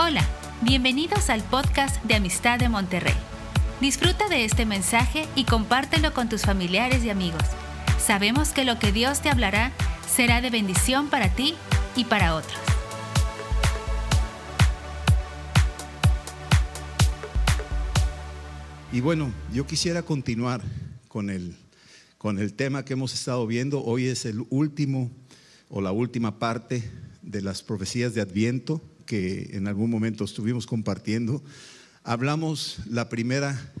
Hola, bienvenidos al podcast de Amistad de Monterrey. Disfruta de este mensaje y compártelo con tus familiares y amigos. Sabemos que lo que Dios te hablará será de bendición para ti y para otros. Y bueno, yo quisiera continuar con el, con el tema que hemos estado viendo. Hoy es el último o la última parte de las profecías de Adviento que en algún momento estuvimos compartiendo. Hablamos la primera,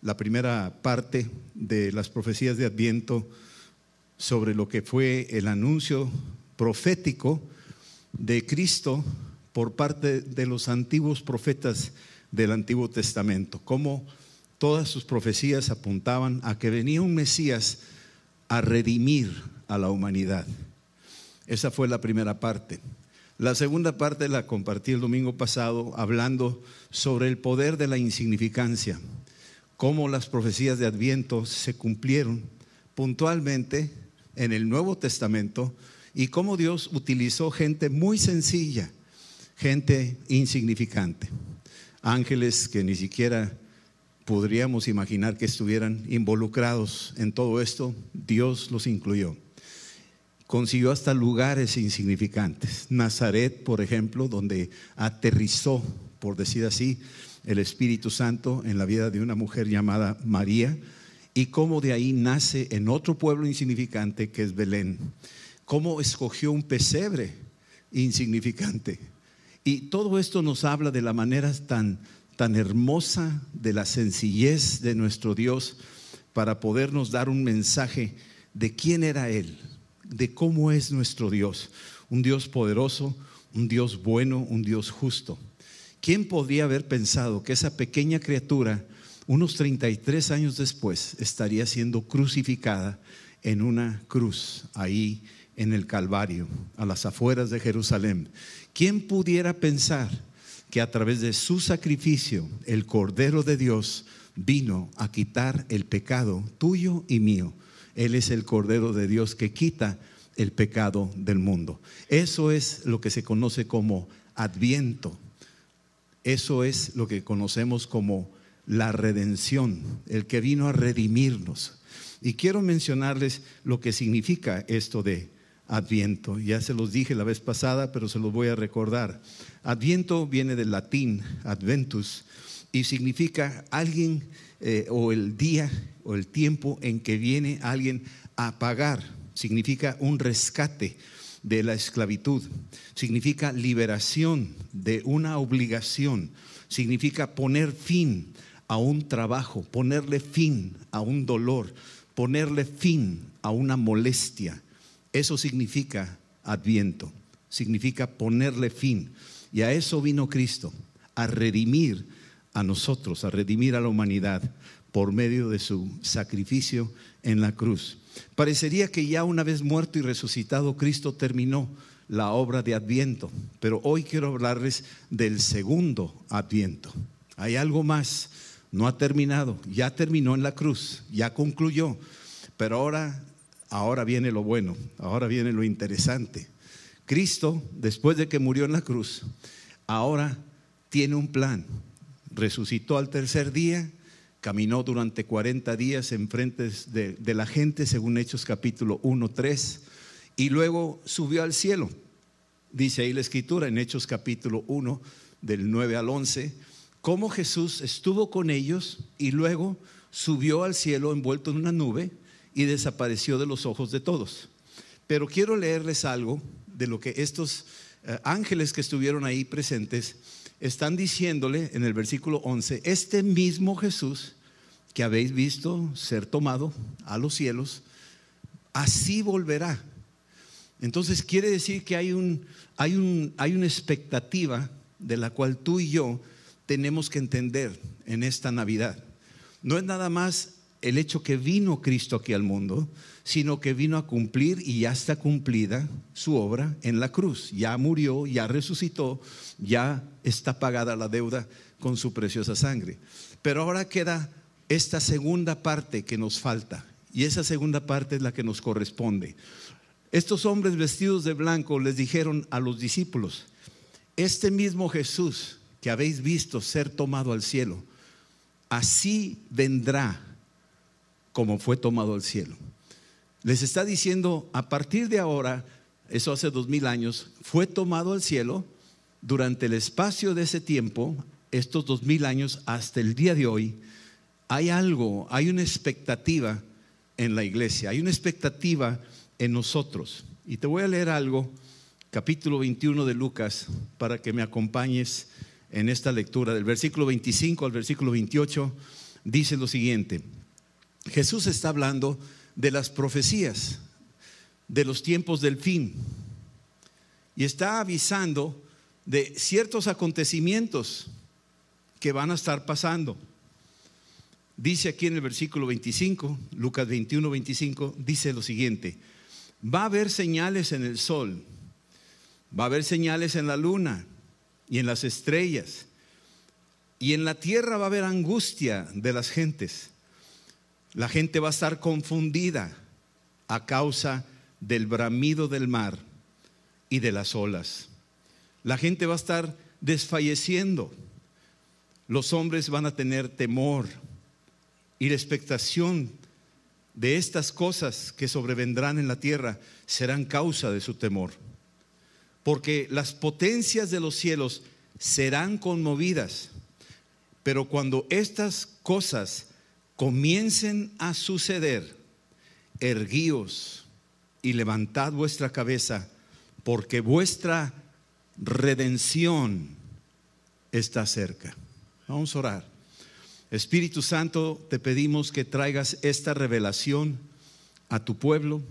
la primera parte de las profecías de Adviento sobre lo que fue el anuncio profético de Cristo por parte de los antiguos profetas del Antiguo Testamento, cómo todas sus profecías apuntaban a que venía un Mesías a redimir a la humanidad. Esa fue la primera parte. La segunda parte la compartí el domingo pasado hablando sobre el poder de la insignificancia, cómo las profecías de Adviento se cumplieron puntualmente en el Nuevo Testamento y cómo Dios utilizó gente muy sencilla, gente insignificante, ángeles que ni siquiera podríamos imaginar que estuvieran involucrados en todo esto, Dios los incluyó. Consiguió hasta lugares insignificantes. Nazaret, por ejemplo, donde aterrizó, por decir así, el Espíritu Santo en la vida de una mujer llamada María, y cómo de ahí nace en otro pueblo insignificante que es Belén. Cómo escogió un pesebre insignificante. Y todo esto nos habla de la manera tan tan hermosa de la sencillez de nuestro Dios para podernos dar un mensaje de quién era Él, de cómo es nuestro Dios. Un Dios poderoso, un Dios bueno, un Dios justo. ¿Quién podría haber pensado que esa pequeña criatura, unos 33 años después, estaría siendo crucificada en una cruz ahí en el Calvario, a las afueras de Jerusalén? ¿Quién pudiera pensar que a través de su sacrificio el Cordero de Dios vino a quitar el pecado tuyo y mío. Él es el Cordero de Dios que quita el pecado del mundo. Eso es lo que se conoce como adviento. Eso es lo que conocemos como la redención, el que vino a redimirnos. Y quiero mencionarles lo que significa esto de Adviento. Ya se los dije la vez pasada, pero se los voy a recordar. Adviento viene del latín adventus y significa alguien eh, o el día o el tiempo en que viene alguien a pagar. Significa un rescate de la esclavitud. Significa liberación de una obligación. Significa poner fin a un trabajo, ponerle fin a un dolor, ponerle fin a una molestia eso significa adviento, significa ponerle fin. Y a eso vino Cristo, a redimir a nosotros, a redimir a la humanidad por medio de su sacrificio en la cruz. Parecería que ya una vez muerto y resucitado Cristo terminó la obra de Adviento, pero hoy quiero hablarles del segundo Adviento. Hay algo más, no ha terminado, ya terminó en la cruz, ya concluyó, pero ahora Ahora viene lo bueno, ahora viene lo interesante. Cristo, después de que murió en la cruz, ahora tiene un plan. Resucitó al tercer día, caminó durante 40 días en frente de, de la gente, según Hechos capítulo 1, 3, y luego subió al cielo. Dice ahí la escritura en Hechos capítulo 1, del 9 al 11, cómo Jesús estuvo con ellos y luego subió al cielo envuelto en una nube y desapareció de los ojos de todos. Pero quiero leerles algo de lo que estos eh, ángeles que estuvieron ahí presentes están diciéndole en el versículo 11, este mismo Jesús que habéis visto ser tomado a los cielos, así volverá. Entonces quiere decir que hay, un, hay, un, hay una expectativa de la cual tú y yo tenemos que entender en esta Navidad. No es nada más el hecho que vino Cristo aquí al mundo, sino que vino a cumplir y ya está cumplida su obra en la cruz. Ya murió, ya resucitó, ya está pagada la deuda con su preciosa sangre. Pero ahora queda esta segunda parte que nos falta y esa segunda parte es la que nos corresponde. Estos hombres vestidos de blanco les dijeron a los discípulos, este mismo Jesús que habéis visto ser tomado al cielo, así vendrá como fue tomado al cielo. Les está diciendo, a partir de ahora, eso hace dos mil años, fue tomado al cielo durante el espacio de ese tiempo, estos dos mil años hasta el día de hoy, hay algo, hay una expectativa en la iglesia, hay una expectativa en nosotros. Y te voy a leer algo, capítulo 21 de Lucas, para que me acompañes en esta lectura. Del versículo 25 al versículo 28 dice lo siguiente. Jesús está hablando de las profecías, de los tiempos del fin, y está avisando de ciertos acontecimientos que van a estar pasando. Dice aquí en el versículo 25, Lucas 21, 25, dice lo siguiente, va a haber señales en el sol, va a haber señales en la luna y en las estrellas, y en la tierra va a haber angustia de las gentes. La gente va a estar confundida a causa del bramido del mar y de las olas. La gente va a estar desfalleciendo. Los hombres van a tener temor y la expectación de estas cosas que sobrevendrán en la tierra serán causa de su temor. Porque las potencias de los cielos serán conmovidas. Pero cuando estas cosas comiencen a suceder, erguíos y levantad vuestra cabeza, porque vuestra redención está cerca. Vamos a orar. Espíritu Santo, te pedimos que traigas esta revelación a tu pueblo,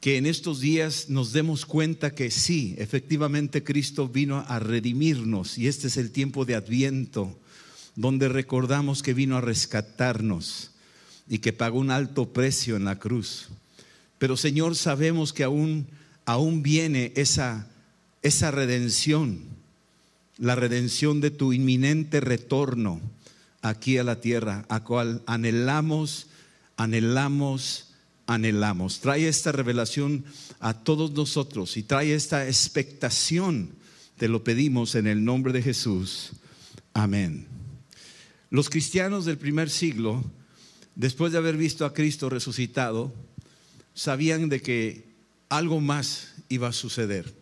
que en estos días nos demos cuenta que sí, efectivamente Cristo vino a redimirnos y este es el tiempo de adviento, donde recordamos que vino a rescatarnos y que pagó un alto precio en la cruz. Pero Señor, sabemos que aún, aún viene esa, esa redención, la redención de tu inminente retorno aquí a la tierra, a cual anhelamos, anhelamos, anhelamos. Trae esta revelación a todos nosotros y trae esta expectación. Te lo pedimos en el nombre de Jesús. Amén. Los cristianos del primer siglo, después de haber visto a Cristo resucitado, sabían de que algo más iba a suceder.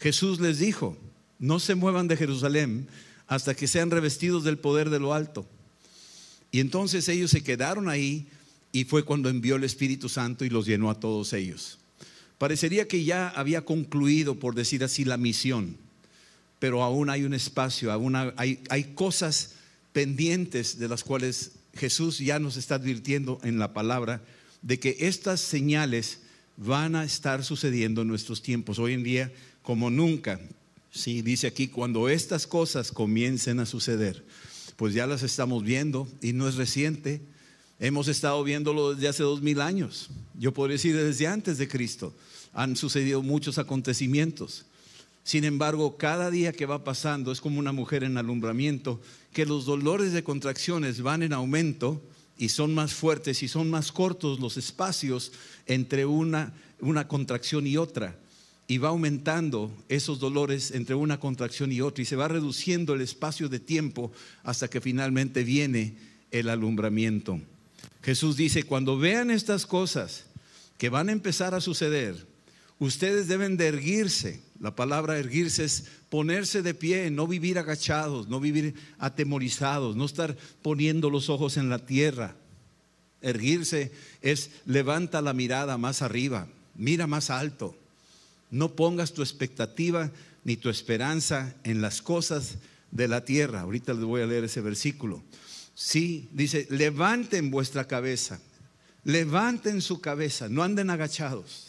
Jesús les dijo, no se muevan de Jerusalén hasta que sean revestidos del poder de lo alto. Y entonces ellos se quedaron ahí y fue cuando envió el Espíritu Santo y los llenó a todos ellos. Parecería que ya había concluido, por decir así, la misión, pero aún hay un espacio, aún hay, hay cosas pendientes de las cuales Jesús ya nos está advirtiendo en la palabra de que estas señales van a estar sucediendo en nuestros tiempos, hoy en día como nunca. Sí, dice aquí, cuando estas cosas comiencen a suceder pues ya las estamos viendo y no es reciente. Hemos estado viéndolo desde hace dos mil años. Yo podría decir desde antes de Cristo. Han sucedido muchos acontecimientos. Sin embargo, cada día que va pasando es como una mujer en alumbramiento, que los dolores de contracciones van en aumento y son más fuertes y son más cortos los espacios entre una, una contracción y otra y va aumentando esos dolores entre una contracción y otra y se va reduciendo el espacio de tiempo hasta que finalmente viene el alumbramiento. Jesús dice, cuando vean estas cosas que van a empezar a suceder, ustedes deben de erguirse. La palabra erguirse es ponerse de pie, no vivir agachados, no vivir atemorizados, no estar poniendo los ojos en la tierra. Erguirse es levanta la mirada más arriba, mira más alto. No pongas tu expectativa ni tu esperanza en las cosas de la tierra. Ahorita les voy a leer ese versículo. Sí, dice, levanten vuestra cabeza, levanten su cabeza, no anden agachados,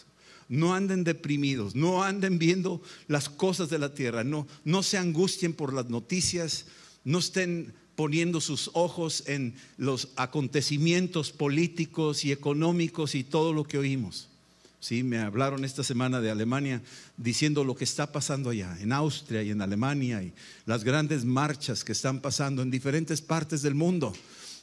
no anden deprimidos, no anden viendo las cosas de la tierra, no, no se angustien por las noticias, no estén poniendo sus ojos en los acontecimientos políticos y económicos y todo lo que oímos. Sí, me hablaron esta semana de Alemania diciendo lo que está pasando allá, en Austria y en Alemania, y las grandes marchas que están pasando en diferentes partes del mundo.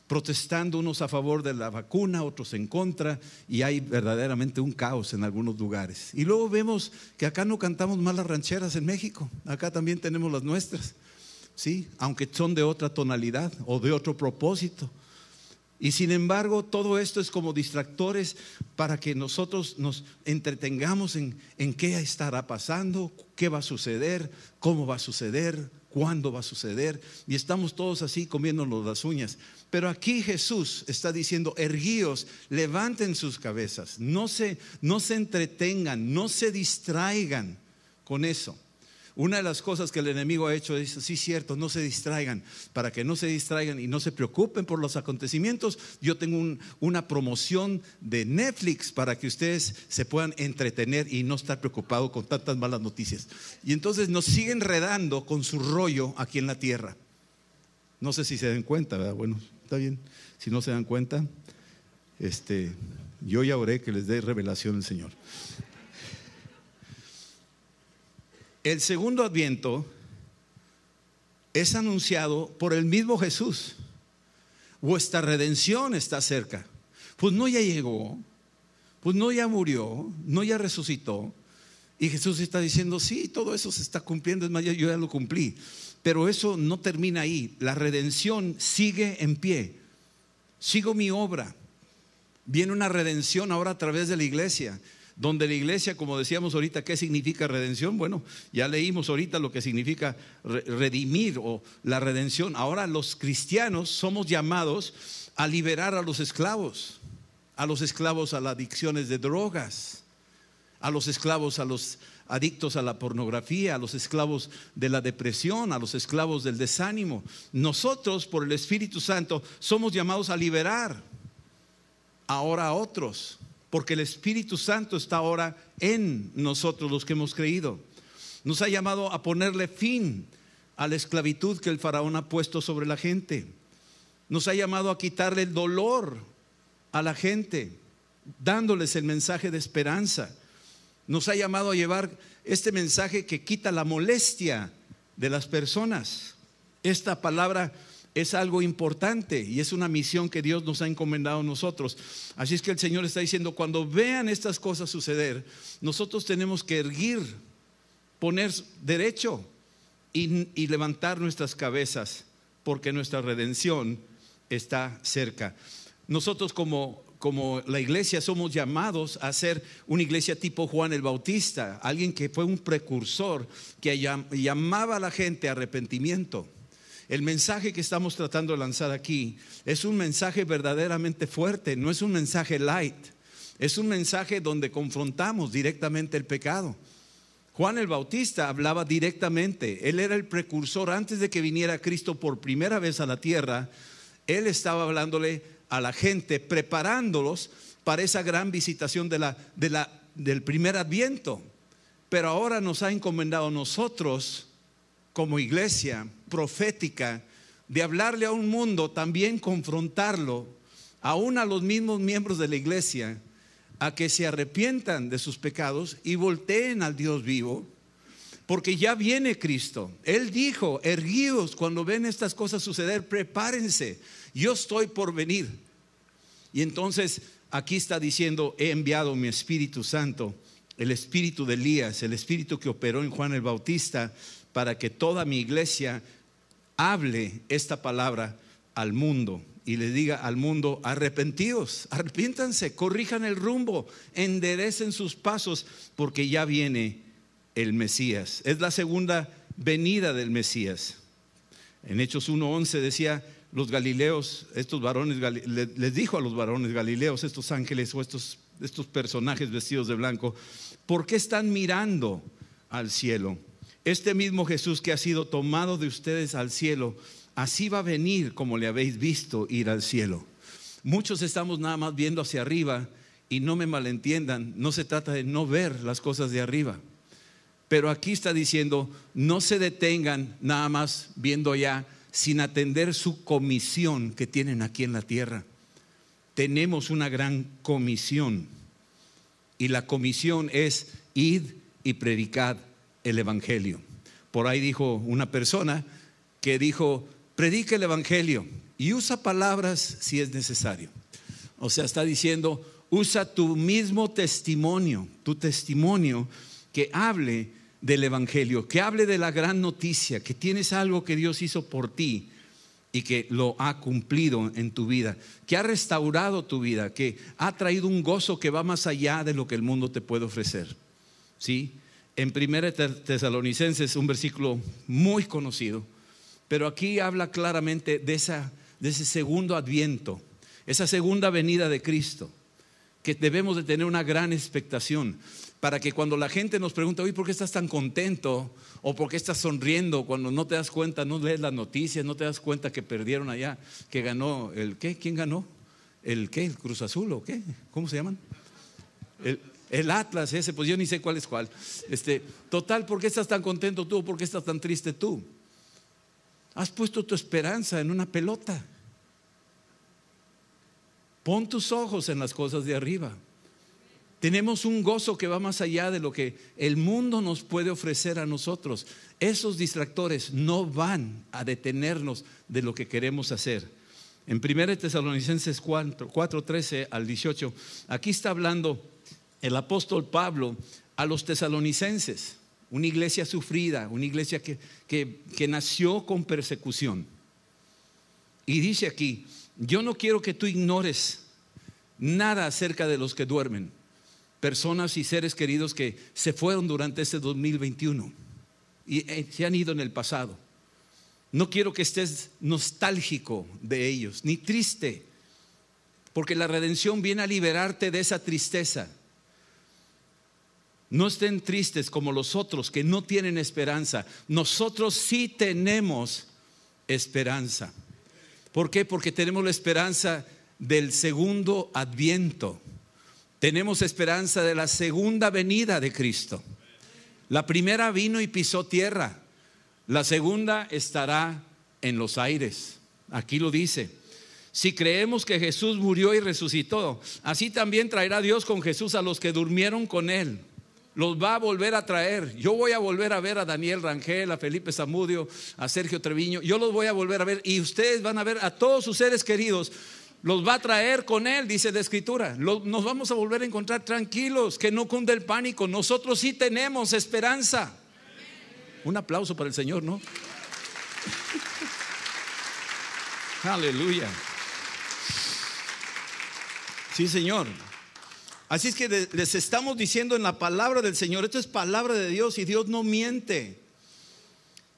Protestando unos a favor de la vacuna, otros en contra, y hay verdaderamente un caos en algunos lugares. Y luego vemos que acá no cantamos más las rancheras en México, acá también tenemos las nuestras, ¿sí? Aunque son de otra tonalidad o de otro propósito. Y sin embargo, todo esto es como distractores para que nosotros nos entretengamos en, en qué estará pasando, qué va a suceder, cómo va a suceder, cuándo va a suceder. Y estamos todos así comiéndonos las uñas. Pero aquí Jesús está diciendo, erguíos, levanten sus cabezas, no se, no se entretengan, no se distraigan con eso. Una de las cosas que el enemigo ha hecho es, sí, cierto, no se distraigan, para que no se distraigan y no se preocupen por los acontecimientos. Yo tengo una promoción de Netflix para que ustedes se puedan entretener y no estar preocupados con tantas malas noticias. Y entonces nos siguen redando con su rollo aquí en la tierra. No sé si se dan cuenta, ¿verdad? Bueno, está bien. Si no se dan cuenta, este, yo ya oré que les dé revelación el Señor. El segundo adviento es anunciado por el mismo Jesús. Vuestra redención está cerca. Pues no ya llegó, pues no ya murió, no ya resucitó. Y Jesús está diciendo, sí, todo eso se está cumpliendo, es más, yo ya lo cumplí. Pero eso no termina ahí. La redención sigue en pie. Sigo mi obra. Viene una redención ahora a través de la iglesia donde la iglesia, como decíamos ahorita, ¿qué significa redención? Bueno, ya leímos ahorita lo que significa redimir o la redención. Ahora los cristianos somos llamados a liberar a los esclavos, a los esclavos a las adicciones de drogas, a los esclavos a los adictos a la pornografía, a los esclavos de la depresión, a los esclavos del desánimo. Nosotros, por el Espíritu Santo, somos llamados a liberar ahora a otros porque el Espíritu Santo está ahora en nosotros los que hemos creído. Nos ha llamado a ponerle fin a la esclavitud que el faraón ha puesto sobre la gente. Nos ha llamado a quitarle el dolor a la gente, dándoles el mensaje de esperanza. Nos ha llamado a llevar este mensaje que quita la molestia de las personas. Esta palabra es algo importante y es una misión que Dios nos ha encomendado a nosotros. Así es que el Señor está diciendo, cuando vean estas cosas suceder, nosotros tenemos que erguir, poner derecho y, levantar nuestras cabezas, porque nuestra redención está cerca. Nosotros como, como la iglesia somos llamados a ser una iglesia tipo Juan el Bautista, alguien que fue un precursor, que llamaba a la gente a arrepentimiento el mensaje que estamos tratando de lanzar aquí es un mensaje verdaderamente fuerte, no es un mensaje light, es un mensaje donde confrontamos directamente el pecado. Juan el Bautista hablaba directamente, él era el precursor antes de que viniera Cristo por primera vez a la tierra, él estaba hablándole a la gente, preparándolos para esa gran visitación del primer adviento. Pero ahora nos ha encomendado nosotros como iglesia profética de hablarle a un mundo, también confrontarlo, aún a los mismos miembros de la iglesia, a que se arrepientan de sus pecados y volteen al Dios vivo, porque ya viene Cristo. Él dijo, erguíos cuando ven estas cosas suceder, prepárense, yo estoy por venir. Y entonces aquí está diciendo, he enviado mi Espíritu Santo, el Espíritu de Elías, el Espíritu que operó en Juan el Bautista, para que toda mi iglesia hable esta palabra al mundo y le diga al mundo, arrepentíos, arrepiéntanse, corrijan el rumbo, enderecen sus pasos, porque ya viene el Mesías. Es la segunda venida del Mesías. En Hechos 1.11 decía, los galileos, estos varones, les dijo a los varones galileos, estos ángeles o estos, estos personajes vestidos de blanco, ¿por qué están mirando al cielo? Este mismo Jesús que ha sido tomado de ustedes al cielo, así va a venir como le habéis visto ir al cielo. Muchos estamos nada más viendo hacia arriba y no me malentiendan, no se trata de no ver las cosas de arriba. Pero aquí está diciendo, no se detengan nada más viendo allá sin atender su comisión que tienen aquí en la tierra. Tenemos una gran comisión y la comisión es id y predicad el Evangelio. Por ahí dijo una persona que dijo, predica el Evangelio y usa palabras si es necesario. O sea, está diciendo, usa tu mismo testimonio, tu testimonio que hable del Evangelio, que hable de la gran noticia, que tienes algo que Dios hizo por ti y que lo ha cumplido en tu vida, que ha restaurado tu vida, que ha traído un gozo que va más allá de lo que el mundo te puede ofrecer. ¿Sí? En 1 Tesalonicenses, un versículo muy conocido, pero aquí habla claramente de, esa, de ese segundo adviento, esa segunda venida de Cristo, que debemos de tener una gran expectación para que cuando la gente nos pregunta, oye, ¿por qué estás tan contento? ¿O por qué estás sonriendo cuando no te das cuenta, no lees las noticias, no te das cuenta que perdieron allá, que ganó el qué? ¿Quién ganó? ¿El qué? ¿El Cruz Azul o qué? ¿Cómo se llaman? El, Atlas, ese, pues yo ni sé cuál es cuál. Este, total, ¿por qué estás tan contento tú por qué estás tan triste tú? Has puesto tu esperanza en una pelota. Pon tus ojos en las cosas de arriba. Tenemos un gozo que va más allá de lo que el mundo nos puede ofrecer a nosotros. Esos distractores no van a detenernos de lo que queremos hacer. En 1 Tesalonicenses 4, 13 al 18, aquí está hablando el apóstol Pablo a los tesalonicenses, una iglesia sufrida, una iglesia que, que nació con persecución. Y dice aquí, yo no quiero que tú ignores nada acerca de los que duermen personas y seres queridos que se fueron durante este 2021 y eh, se han ido en el pasado. No quiero que estés nostálgico de ellos, ni triste, porque la redención viene a liberarte de esa tristeza. No estén tristes como los otros que no tienen esperanza. Nosotros sí tenemos esperanza. ¿Por qué? Porque tenemos la esperanza del segundo adviento tenemos esperanza de la segunda venida de Cristo. La primera vino y pisó tierra. La segunda estará en los aires. Aquí lo dice. Si creemos que Jesús murió y resucitó, así también traerá Dios con Jesús a los que durmieron con él. Los va a volver a traer. Yo voy a volver a ver a Daniel Rangel, a Felipe Zamudio, a Sergio Treviño. Yo los voy a volver a ver y ustedes van a ver a todos sus seres queridos los va a traer con Él, dice la Escritura. nos vamos a volver a encontrar tranquilos, que no cunde el pánico. Nosotros sí tenemos esperanza. Un aplauso para el Señor, ¿no? Aleluya. Sí, Señor. Así es que les estamos diciendo en la palabra del Señor, esto es palabra de Dios y Dios no miente.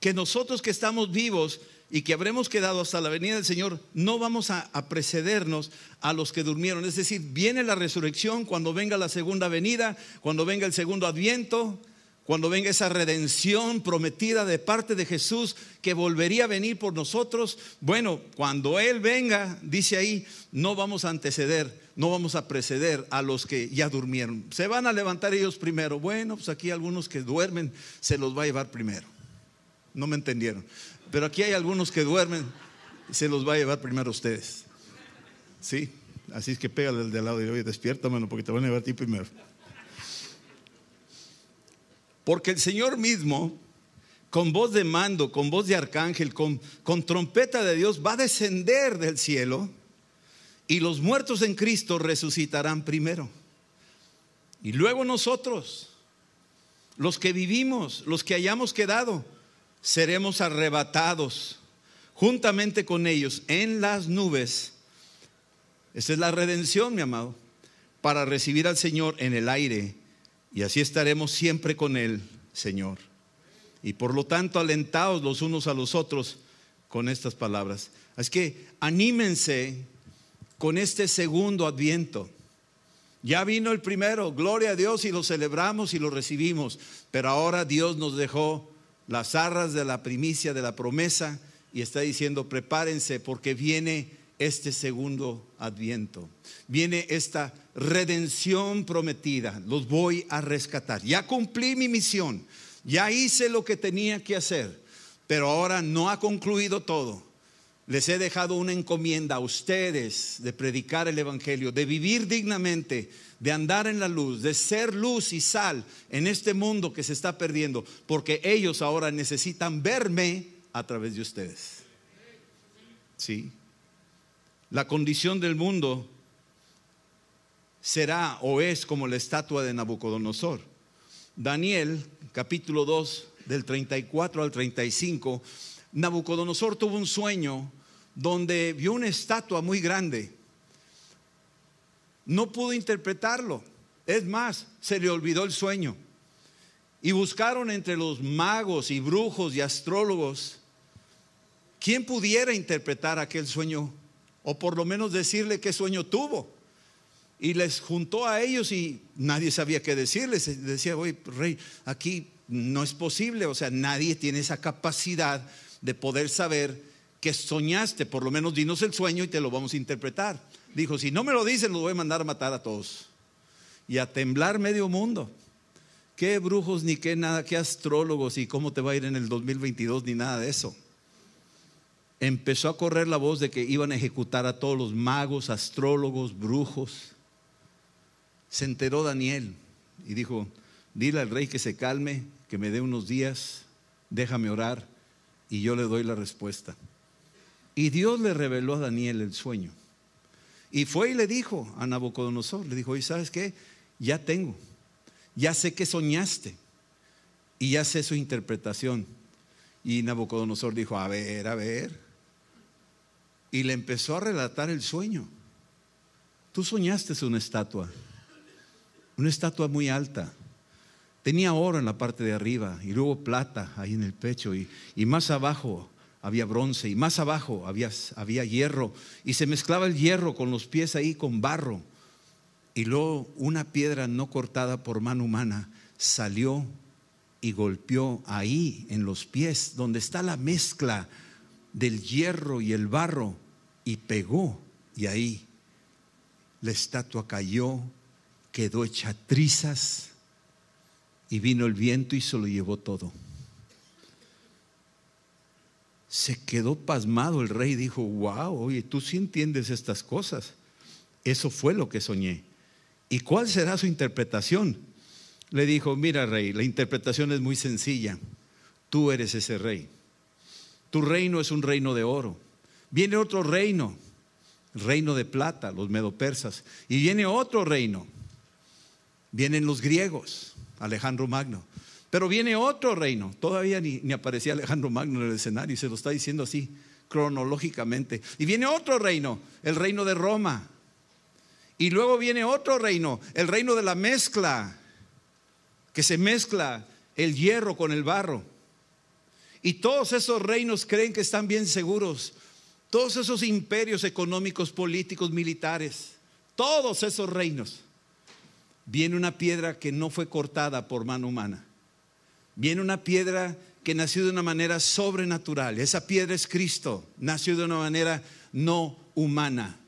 Que nosotros que estamos vivos y que habremos quedado hasta la venida del Señor, no vamos a, precedernos a los que durmieron. Es decir, viene la resurrección cuando venga la segunda venida, cuando venga el segundo adviento, cuando venga esa redención prometida de parte de Jesús que volvería a venir por nosotros. Bueno, cuando Él venga, dice ahí, no vamos a anteceder, no vamos a preceder a los que ya durmieron. Se van a levantar ellos primero. Bueno, pues aquí algunos que duermen se los va a llevar primero. No me entendieron. Pero aquí hay algunos que duermen y se los va a llevar primero a ustedes. ¿Sí? Así es que pégale al de lado y oye, despierta, mano, porque te van a llevar a ti primero. Porque el Señor mismo, con voz de mando, con voz de arcángel, con trompeta de Dios, va a descender del cielo y los muertos en Cristo resucitarán primero. Y luego nosotros, los que vivimos, los que hayamos quedado, seremos arrebatados juntamente con ellos en las nubes. Esa es la redención, mi amado, para recibir al Señor en el aire. Y así estaremos siempre con Él, Señor. Y por lo tanto, alentados los unos a los otros con estas palabras. Es que anímense con este segundo adviento. Ya vino el primero, gloria a Dios y lo celebramos y lo recibimos, pero ahora Dios nos dejó las arras de la primicia de la promesa y está diciendo, prepárense porque viene este segundo adviento. Viene esta redención prometida. Los voy a rescatar. Ya cumplí mi misión. Ya hice lo que tenía que hacer. Pero ahora no ha concluido todo. Les he dejado una encomienda a ustedes de predicar el Evangelio, de vivir dignamente de andar en la luz, de ser luz y sal en este mundo que se está perdiendo, porque ellos ahora necesitan verme a través de ustedes. Sí. La condición del mundo será o es como la estatua de Nabucodonosor. Daniel, capítulo 2, del 34 al 35, Nabucodonosor tuvo un sueño donde vio una estatua muy grande. No pudo interpretarlo. Es más, se le olvidó el sueño. Y buscaron entre los magos y brujos y astrólogos quién pudiera interpretar aquel sueño o por lo menos decirle qué sueño tuvo. Y les juntó a ellos y nadie sabía qué decirles. Decía, oye, rey, aquí no es posible, o sea, nadie tiene esa capacidad de poder saber que soñaste, por lo menos dinos el sueño y te lo vamos a interpretar. Dijo, si no me lo dicen, lo voy a mandar a matar a todos. Y a temblar medio mundo. Qué brujos ni qué nada, qué astrólogos y cómo te va a ir en el 2022 ni nada de eso. Empezó a correr la voz de que iban a ejecutar a todos los magos, astrólogos, brujos. Se enteró Daniel y dijo, dile al rey que se calme, que me dé unos días, déjame orar y yo le doy la respuesta. Y Dios le reveló a Daniel el sueño. Y fue y le dijo a Nabucodonosor, le dijo, ¿y sabes qué? Ya tengo, ya sé que soñaste y ya sé su interpretación. Y Nabucodonosor dijo, a ver, a ver. Y le empezó a relatar el sueño. Tú soñaste una estatua, una estatua muy alta, Tenía oro en la parte de arriba y luego plata ahí en el pecho y, más abajo había bronce y más abajo había, había hierro y se mezclaba el hierro con los pies ahí con barro. Y luego una piedra no cortada por mano humana salió y golpeó ahí en los pies, donde está la mezcla del hierro y el barro, y pegó. Y ahí la estatua cayó, quedó hecha trizas y vino el viento y se lo llevó todo. Se quedó pasmado el rey y dijo, wow, oye, tú sí entiendes estas cosas. Eso fue lo que soñé. ¿Y cuál será su interpretación? Le dijo, mira rey, la interpretación es muy sencilla. Tú eres ese rey. Tu reino es un reino de oro. Viene otro reino, reino de plata, los medopersas. Y viene otro reino. Vienen los griegos. Alejandro Magno. Pero viene otro reino, todavía ni, aparecía Alejandro Magno en el escenario, se lo está diciendo así, cronológicamente. Y viene otro reino, el reino de Roma. Y luego viene otro reino, el reino de la mezcla, que se mezcla el hierro con el barro. Y todos esos reinos creen que están bien seguros. Todos esos imperios económicos, políticos, militares, todos esos reinos viene una piedra que no fue cortada por mano humana. Viene una piedra que nació de una manera sobrenatural. Esa piedra es Cristo. Nació de una manera no humana.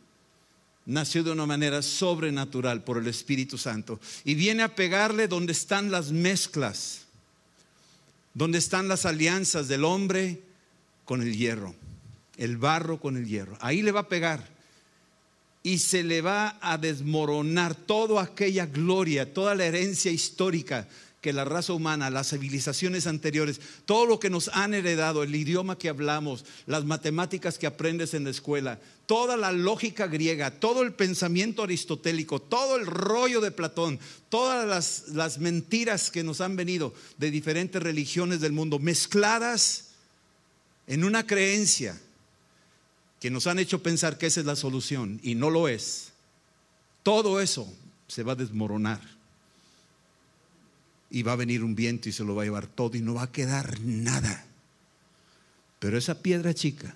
Nació de una manera sobrenatural por el Espíritu Santo. Y viene a pegarle donde están las mezclas, donde están las alianzas del hombre con el hierro, el barro con el hierro. Ahí le va a pegar y se le va a desmoronar toda aquella gloria, toda la herencia histórica que la raza humana, las civilizaciones anteriores, todo lo que nos han heredado, el idioma que hablamos, las matemáticas que aprendes en la escuela, toda la lógica griega, todo el pensamiento aristotélico, todo el rollo de Platón, todas las, las mentiras que nos han venido de diferentes religiones del mundo, mezcladas en una creencia que nos han hecho pensar que esa es la solución y no lo es, todo eso se va a desmoronar. Y va a venir un viento y se lo va a llevar todo y no va a quedar nada. Pero esa piedra chica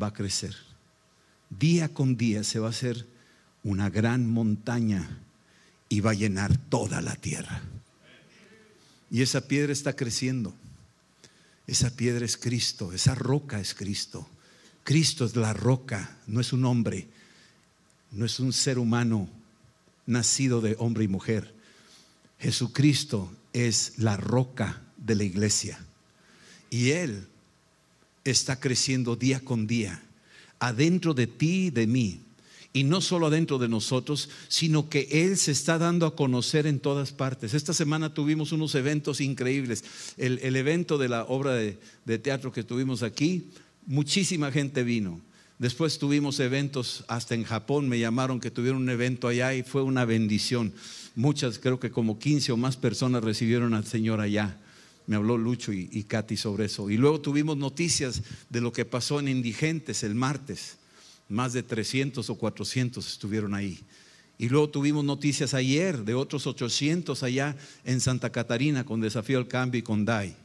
va a crecer. Día con día se va a hacer una gran montaña y va a llenar toda la tierra. Y esa piedra está creciendo. Esa piedra es Cristo, esa roca es Cristo. Cristo es la roca, no es un hombre, no es un ser humano nacido de hombre y mujer. Jesucristo es la roca de la iglesia. Y Él está creciendo día con día, adentro de ti y de mí. Y no solo adentro de nosotros, sino que Él se está dando a conocer en todas partes. Esta semana tuvimos unos eventos increíbles. El, evento de la obra de, de teatro que tuvimos aquí, muchísima gente vino. Después tuvimos eventos, hasta en Japón me llamaron que tuvieron un evento allá y fue una bendición. Muchas, creo que como 15 o más personas recibieron al Señor allá. Me habló Lucho y, Katy sobre eso. Y luego tuvimos noticias de lo que pasó en Indigentes el martes. Más de 300 o 400 estuvieron ahí. Y luego tuvimos noticias ayer de otros 800 allá en Santa Catarina con Desafío al Cambio y con DAI.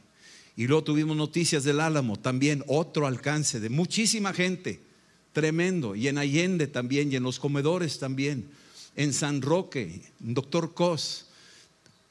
Y luego tuvimos noticias del Álamo, también otro alcance de muchísima gente, tremendo. Y en Allende también, y en los comedores también. En San Roque, Doctor Cos,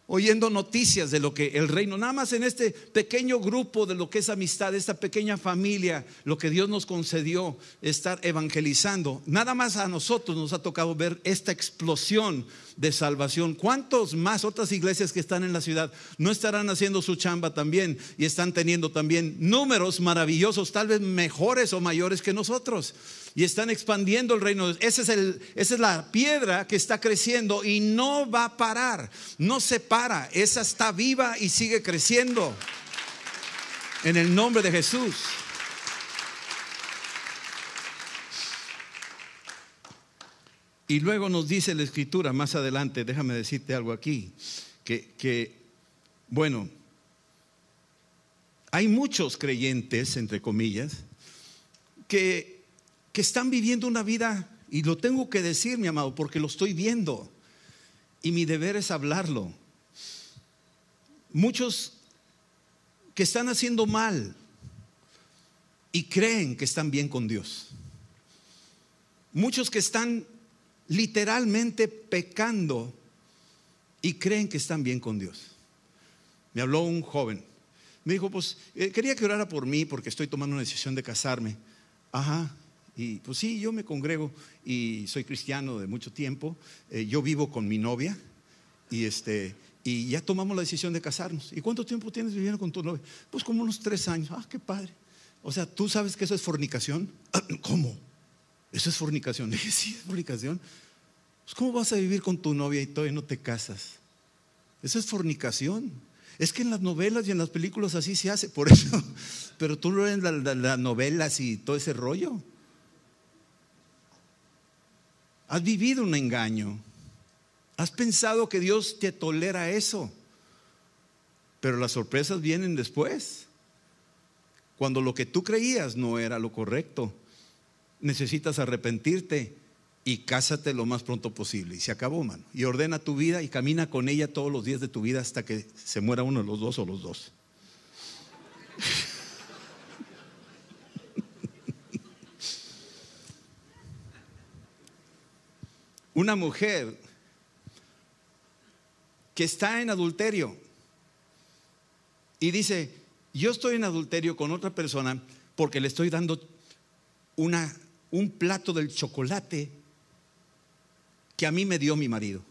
oyendo noticias de lo que el reino, nada más en este pequeño grupo de lo que es amistad, esta pequeña familia, lo que Dios nos concedió, estar evangelizando, nada más a nosotros nos ha tocado ver esta explosión de salvación. ¿Cuántos más otras iglesias que están en la ciudad no estarán haciendo su chamba también y están teniendo también números maravillosos, tal vez mejores o mayores que nosotros? Y están expandiendo el reino. Ese es el, esa es la piedra que está creciendo y no va a parar, no se para, esa está viva y sigue creciendo. En el nombre de Jesús. Y luego nos dice la escritura más adelante, déjame decirte algo aquí, que, que bueno, hay muchos creyentes, entre comillas, que que están viviendo una vida, y lo tengo que decir, mi amado, porque lo estoy viendo, y mi deber es hablarlo. Muchos que están haciendo mal y creen que están bien con Dios. Muchos que están literalmente pecando y creen que están bien con Dios. Me habló un joven. Me dijo, pues eh, quería que orara por mí porque estoy tomando una decisión de casarme. Ajá. Y pues sí, yo me congrego y soy cristiano de mucho tiempo. Eh, yo vivo con mi novia y este y ya tomamos la decisión de casarnos. ¿Y cuánto tiempo tienes viviendo con tu novia? Pues como unos tres años. Ah, qué padre. O sea, ¿tú sabes que eso es fornicación? ¿Cómo? ¿Eso es fornicación? sí, es fornicación. Pues, ¿Cómo vas a vivir con tu novia y todavía no te casas? Eso es fornicación. Es que en las novelas y en las películas así se hace, por eso. Pero tú lo ves las novelas y todo ese rollo. Has vivido un engaño. Has pensado que Dios te tolera eso. Pero las sorpresas vienen después. Cuando lo que tú creías no era lo correcto. Necesitas arrepentirte y cásate lo más pronto posible. Y se acabó, mano. Y ordena tu vida y camina con ella todos los días de tu vida hasta que se muera uno de los dos o los dos. Una mujer que está en adulterio y dice, yo estoy en adulterio con otra persona porque le estoy dando una, un plato del chocolate que a mí me dio mi marido.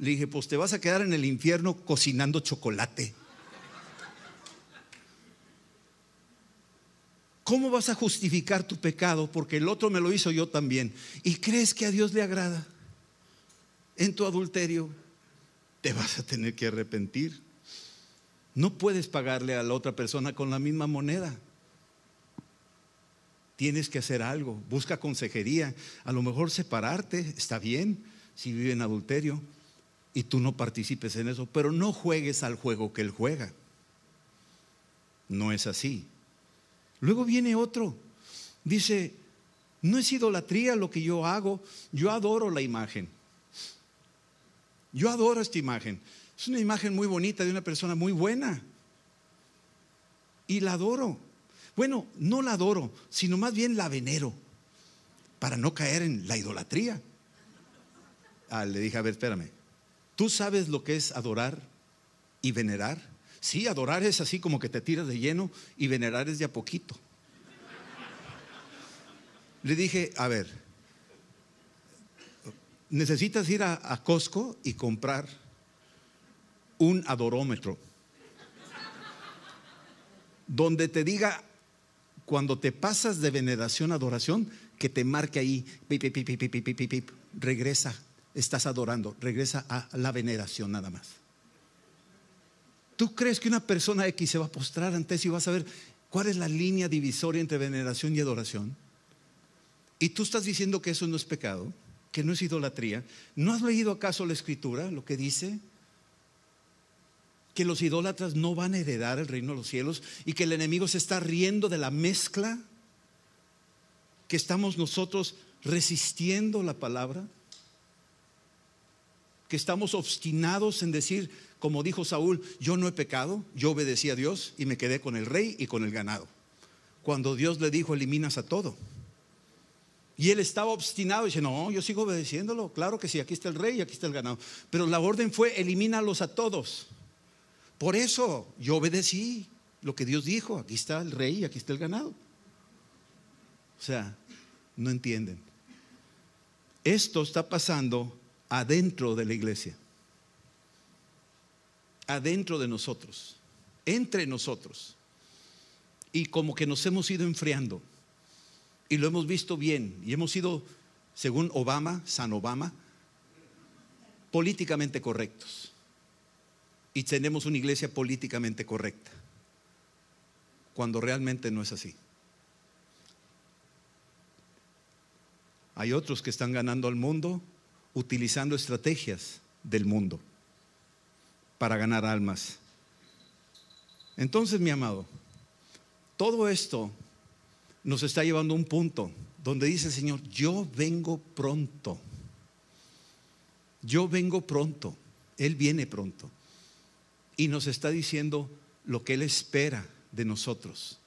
Le dije, pues te vas a quedar en el infierno cocinando chocolate. ¿Cómo vas a justificar tu pecado? Porque el otro me lo hizo yo también. ¿Y crees que a Dios le agrada? En tu adulterio te vas a tener que arrepentir. No puedes pagarle a la otra persona con la misma moneda. Tienes que hacer algo. Busca consejería. A lo mejor separarte está bien si vive en adulterio y tú no participes en eso. Pero no juegues al juego que él juega. No es así. Luego viene otro, dice, no es idolatría lo que yo hago, yo adoro la imagen. Yo adoro esta imagen. Es una imagen muy bonita de una persona muy buena. Y la adoro. Bueno, no la adoro, sino más bien la venero, para no caer en la idolatría. Ah, le dije, a ver, espérame, ¿tú sabes lo que es adorar y venerar? Sí, adorar es así como que te tiras de lleno y venerar es de a poquito. Le dije, a ver, necesitas ir a, Costco y comprar un adorómetro donde te diga cuando te pasas de veneración a adoración, que te marque ahí, regresa, estás adorando, regresa a la veneración nada más. ¿Tú crees que una persona X se va a postrar ante eso y va a saber cuál es la línea divisoria entre veneración y adoración? Y tú estás diciendo que eso no es pecado, que no es idolatría. ¿No has leído acaso la escritura, lo que dice? Que los idólatras no van a heredar el reino de los cielos y que el enemigo se está riendo de la mezcla que estamos nosotros resistiendo la palabra, que estamos obstinados en decir, como dijo Saúl, yo no he pecado, yo obedecí a Dios y me quedé con el rey y con el ganado. Cuando Dios le dijo, eliminas a todo. Y él estaba obstinado y dice, no, yo sigo obedeciéndolo. Claro que sí, aquí está el rey y aquí está el ganado. Pero la orden fue, elimínalos a todos. Por eso yo obedecí lo que Dios dijo. Aquí está el rey y aquí está el ganado. O sea, no entienden. Esto está pasando adentro de la iglesia, adentro de nosotros, entre nosotros. Y como que nos hemos ido enfriando. Y lo hemos visto bien. Y hemos sido, según Obama, San Obama, políticamente correctos. Y tenemos una iglesia políticamente correcta. Cuando realmente no es así. Hay otros que están ganando al mundo utilizando estrategias del mundo para ganar almas. Entonces, mi amado, todo esto nos está llevando a un punto donde dice el Señor, yo vengo pronto. Yo vengo pronto. Él viene pronto. Y nos está diciendo lo que Él espera de nosotros.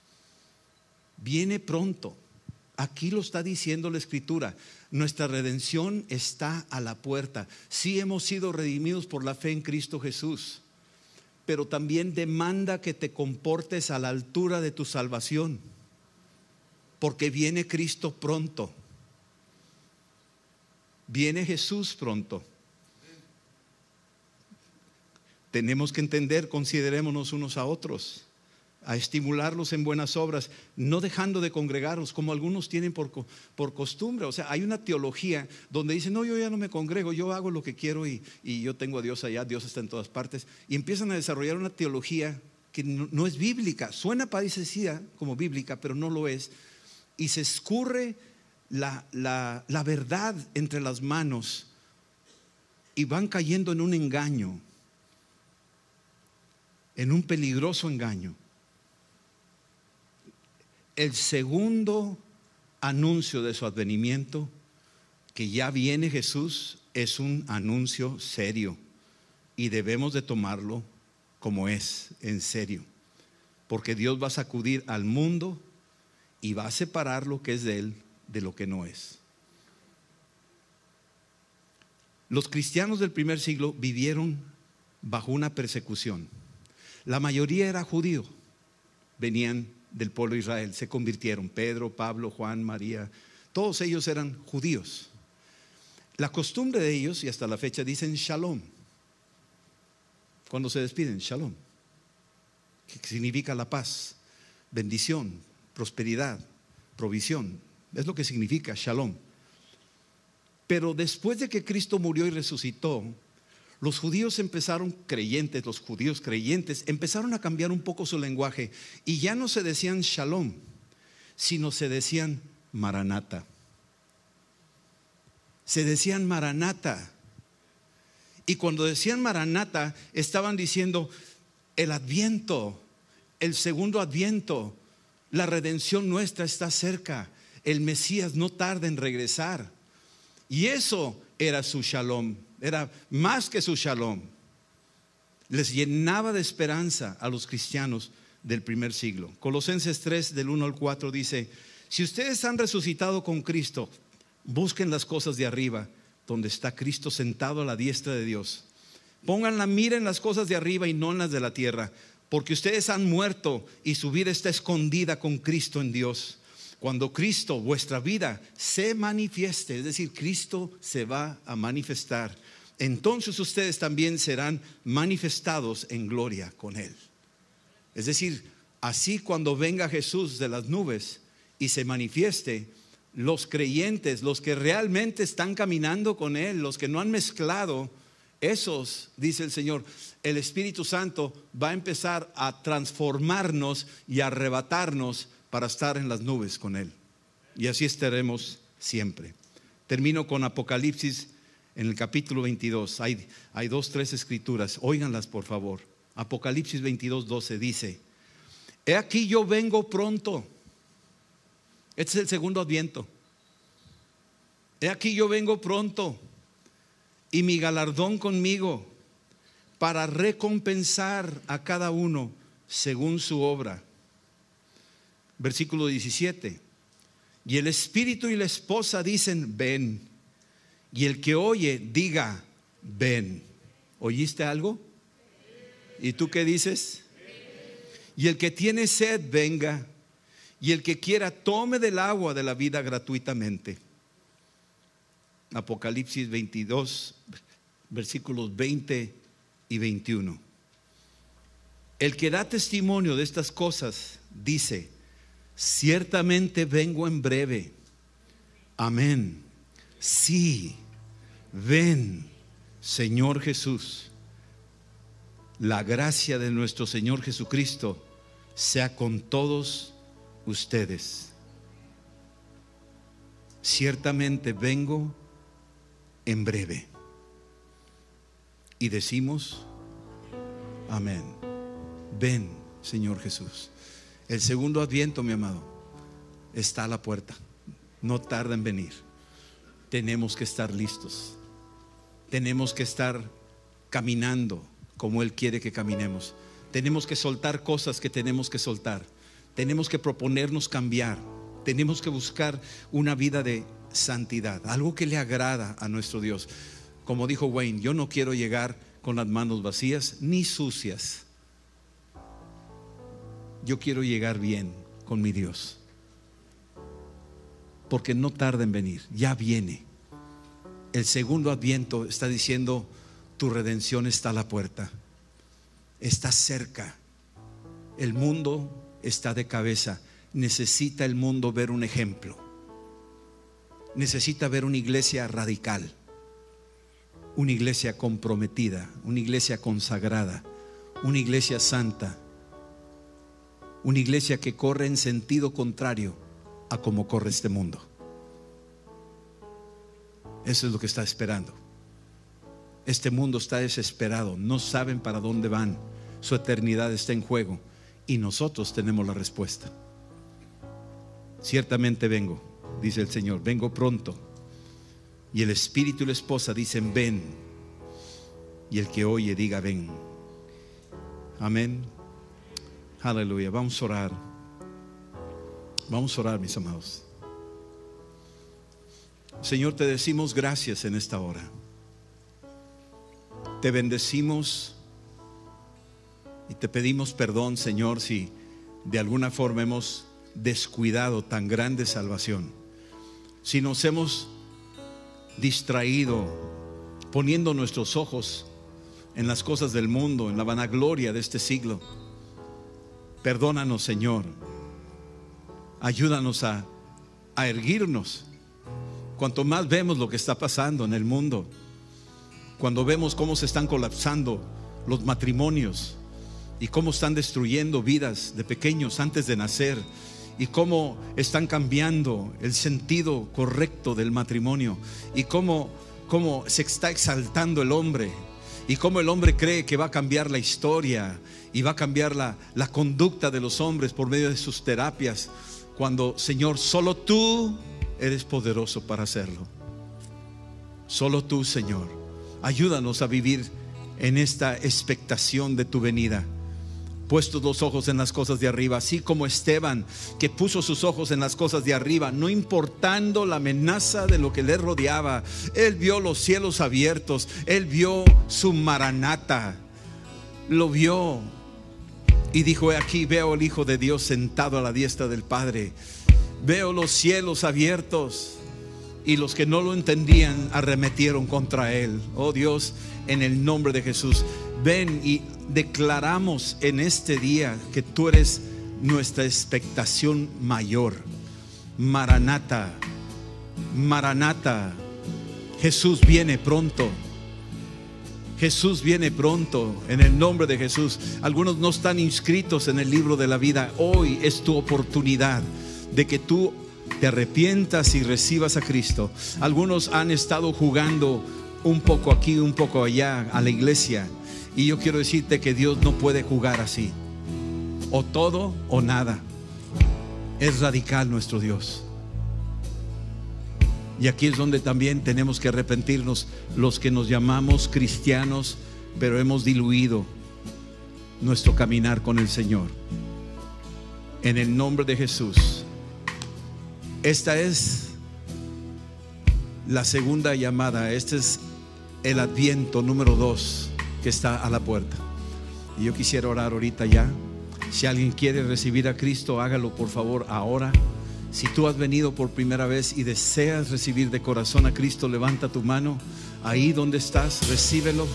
Viene pronto. Aquí lo está diciendo la escritura. Nuestra redención está a la puerta. Sí hemos sido redimidos por la fe en Cristo Jesús, pero también demanda que te comportes a la altura de tu salvación, porque viene Cristo pronto. Viene Jesús pronto. Tenemos que entender, considerémonos unos a otros a estimularlos en buenas obras, no dejando de congregarlos como algunos tienen por, por, costumbre. O sea, hay una teología donde dicen, no, yo ya no me congrego, yo hago lo que quiero y, yo tengo a Dios allá, Dios está en todas partes. Y empiezan a desarrollar una teología que no, es bíblica, suena parecida como bíblica, pero no lo es. Y se escurre la, la verdad entre las manos y van cayendo en un engaño, en un peligroso engaño el segundo anuncio de su advenimiento, que ya viene Jesús, es un anuncio serio y debemos de tomarlo como es, en serio, porque Dios va a sacudir al mundo y va a separar lo que es de Él de lo que no es. Los cristianos del primer siglo vivieron bajo una persecución. La mayoría era judío, venían del pueblo de Israel se convirtieron. Pedro, Pablo, Juan, María, todos ellos eran judíos. La costumbre de ellos, y hasta la fecha, dicen shalom. Cuando se despiden, shalom. Que significa la paz, bendición, prosperidad, provisión. Es lo que significa shalom. Pero después de que Cristo murió y resucitó, los judíos empezaron creyentes, los judíos creyentes, empezaron a cambiar un poco su lenguaje y ya no se decían shalom, sino se decían maranata. Se decían maranata. Y cuando decían maranata, estaban diciendo el adviento, el segundo adviento, la redención nuestra está cerca, el Mesías no tarda en regresar. Y eso era su shalom era más que su shalom. Les llenaba de esperanza a los cristianos del primer siglo. Colosenses 3 del 1 al 4 dice, si ustedes han resucitado con Cristo, busquen las cosas de arriba, donde está Cristo sentado a la diestra de Dios. Pongan la mira en las cosas de arriba y no en las de la tierra, porque ustedes han muerto y su vida está escondida con Cristo en Dios. Cuando Cristo, vuestra vida, se manifieste, es decir, Cristo se va a manifestar, entonces ustedes también serán manifestados en gloria con Él. Es decir, así cuando venga Jesús de las nubes y se manifieste, los creyentes, los que realmente están caminando con Él, los que no han mezclado, esos, dice el Señor, el Espíritu Santo va a empezar a transformarnos y arrebatarnos para estar en las nubes con Él. Y así estaremos siempre. Termino con Apocalipsis en el capítulo 22. Hay, dos, tres escrituras. Óiganlas, por favor. Apocalipsis 22, 12 dice, He aquí yo vengo pronto. Este es el segundo adviento. He aquí yo vengo pronto y mi galardón conmigo para recompensar a cada uno según su obra. Versículo 17. Y el espíritu y la esposa dicen, ven. Y el que oye, diga, ven. ¿Oíste algo? ¿Y tú qué dices? Y el que tiene sed, venga. Y el que quiera, tome del agua de la vida gratuitamente. Apocalipsis 22, versículos 20 y 21. El que da testimonio de estas cosas dice, ciertamente vengo en breve. Amén. Sí, ven, Señor Jesús. La gracia de nuestro Señor Jesucristo sea con todos ustedes. Ciertamente vengo en breve. Y decimos, amén. Ven, Señor Jesús. El segundo adviento, mi amado, está a la puerta. No tarda en venir. Tenemos que estar listos. Tenemos que estar caminando como Él quiere que caminemos. Tenemos que soltar cosas que tenemos que soltar. Tenemos que proponernos cambiar. Tenemos que buscar una vida de santidad, algo que le agrada a nuestro Dios. Como dijo Wayne, yo no quiero llegar con las manos vacías ni sucias. Yo quiero llegar bien con mi Dios. Porque no tarda en venir, ya viene. El segundo adviento está diciendo, tu redención está a la puerta, está cerca. El mundo está de cabeza. Necesita el mundo ver un ejemplo necesita ver una iglesia radical, una iglesia comprometida, una iglesia consagrada, una iglesia santa, una iglesia que corre en sentido contrario a como corre este mundo. Eso es lo que está esperando. Este mundo está desesperado, no saben para dónde van, su eternidad está en juego y nosotros tenemos la respuesta. Ciertamente vengo dice el Señor, vengo pronto. Y el espíritu y la esposa dicen, ven. Y el que oye diga, ven. Amén. Aleluya. Vamos a orar. Vamos a orar, mis amados. Señor, te decimos gracias en esta hora. Te bendecimos y te pedimos perdón, Señor, si de alguna forma hemos descuidado tan grande salvación si nos hemos distraído poniendo nuestros ojos en las cosas del mundo, en la vanagloria de este siglo. Perdónanos, Señor. Ayúdanos a, erguirnos. Cuanto más vemos lo que está pasando en el mundo, cuando vemos cómo se están colapsando los matrimonios y cómo están destruyendo vidas de pequeños antes de nacer, y cómo están cambiando el sentido correcto del matrimonio y cómo, cómo se está exaltando el hombre y cómo el hombre cree que va a cambiar la historia y va a cambiar la, la conducta de los hombres por medio de sus terapias, cuando Señor, solo tú eres poderoso para hacerlo. Solo tú, Señor. Ayúdanos a vivir en esta expectación de tu venida puestos los ojos en las cosas de arriba, así como Esteban, que puso sus ojos en las cosas de arriba, no importando la amenaza de lo que le rodeaba. Él vio los cielos abiertos, él vio su maranata, lo vio y dijo, aquí veo al Hijo de Dios sentado a la diestra del Padre, veo los cielos abiertos. Y los que no lo entendían arremetieron contra él. Oh Dios, en el nombre de Jesús, ven y declaramos en este día que tú eres nuestra expectación mayor. Maranata, Maranata, Jesús viene pronto. Jesús viene pronto en el nombre de Jesús. Algunos no están inscritos en el libro de la vida. Hoy es tu oportunidad de que tú te arrepientas y recibas a Cristo. Algunos han estado jugando un poco aquí, un poco allá a la iglesia. Y yo quiero decirte que Dios no puede jugar así. O todo o nada. Es radical nuestro Dios. Y aquí es donde también tenemos que arrepentirnos los que nos llamamos cristianos, pero hemos diluido nuestro caminar con el Señor. En el nombre de Jesús. Esta es la segunda llamada. Este es el adviento número dos que está a la puerta. Y yo quisiera orar ahorita ya. Si alguien quiere recibir a Cristo, hágalo por favor ahora. Si tú has venido por primera vez y deseas recibir de corazón a Cristo, levanta tu mano. Ahí donde estás, recíbelo.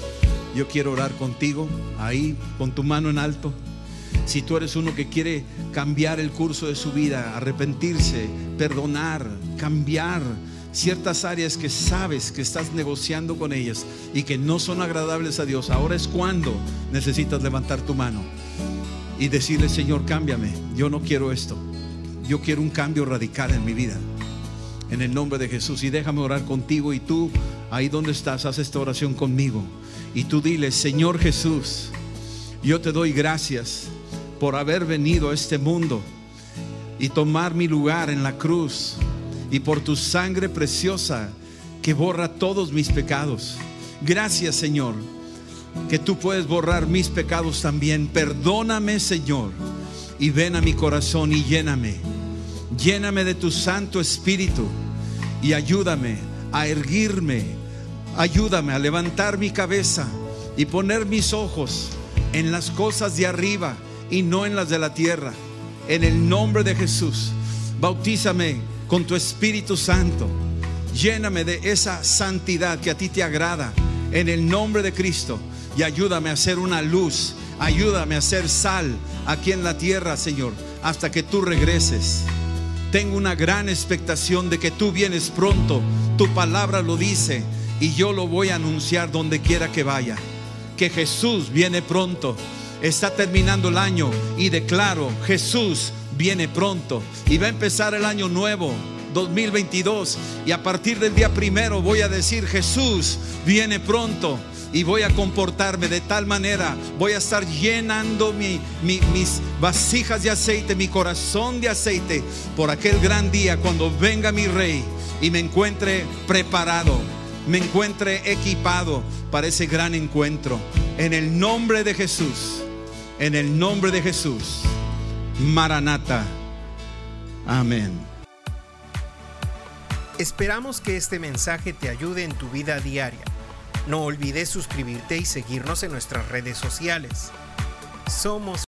Yo quiero orar contigo, ahí con tu mano en alto. Si tú eres uno que quiere cambiar el curso de su vida, arrepentirse, perdonar, cambiar ciertas áreas que sabes que estás negociando con ellas y que no son agradables a Dios, ahora es cuando necesitas levantar tu mano y decirle, Señor, cámbiame. Yo no quiero esto. Yo quiero un cambio radical en mi vida. En el nombre de Jesús. Y déjame orar contigo y tú, ahí donde estás, haz esta oración conmigo. Y tú dile, Señor Jesús, yo te doy gracias por haber venido a este mundo y tomar mi lugar en la cruz y por tu sangre preciosa que borra todos mis pecados. Gracias Señor, que tú puedes borrar mis pecados también. Perdóname Señor y ven a mi corazón y lléname. Lléname de tu Santo Espíritu y ayúdame a erguirme. Ayúdame a levantar mi cabeza y poner mis ojos en las cosas de arriba y no en las de la tierra. En el nombre de Jesús, bautízame con tu Espíritu Santo. Lléname de esa santidad que a ti te agrada. En el nombre de Cristo. Y ayúdame a ser una luz. Ayúdame a ser sal aquí en la tierra, Señor, hasta que tú regreses. Tengo una gran expectación de que tú vienes pronto. Tu palabra lo dice y yo lo voy a anunciar donde quiera que vaya. Que Jesús viene pronto está terminando el año y declaro, Jesús viene pronto y va a empezar el año nuevo. 2022 y a partir del día primero voy a decir Jesús viene pronto y voy a comportarme de tal manera, voy a estar llenando mis vasijas de aceite, mi corazón de aceite por aquel gran día cuando venga mi rey y me encuentre preparado, me encuentre equipado para ese gran encuentro. En el nombre de Jesús. En el nombre de Jesús. Maranata. Amén. Esperamos que este mensaje te ayude en tu vida diaria. No olvides suscribirte y seguirnos en nuestras redes sociales. Somos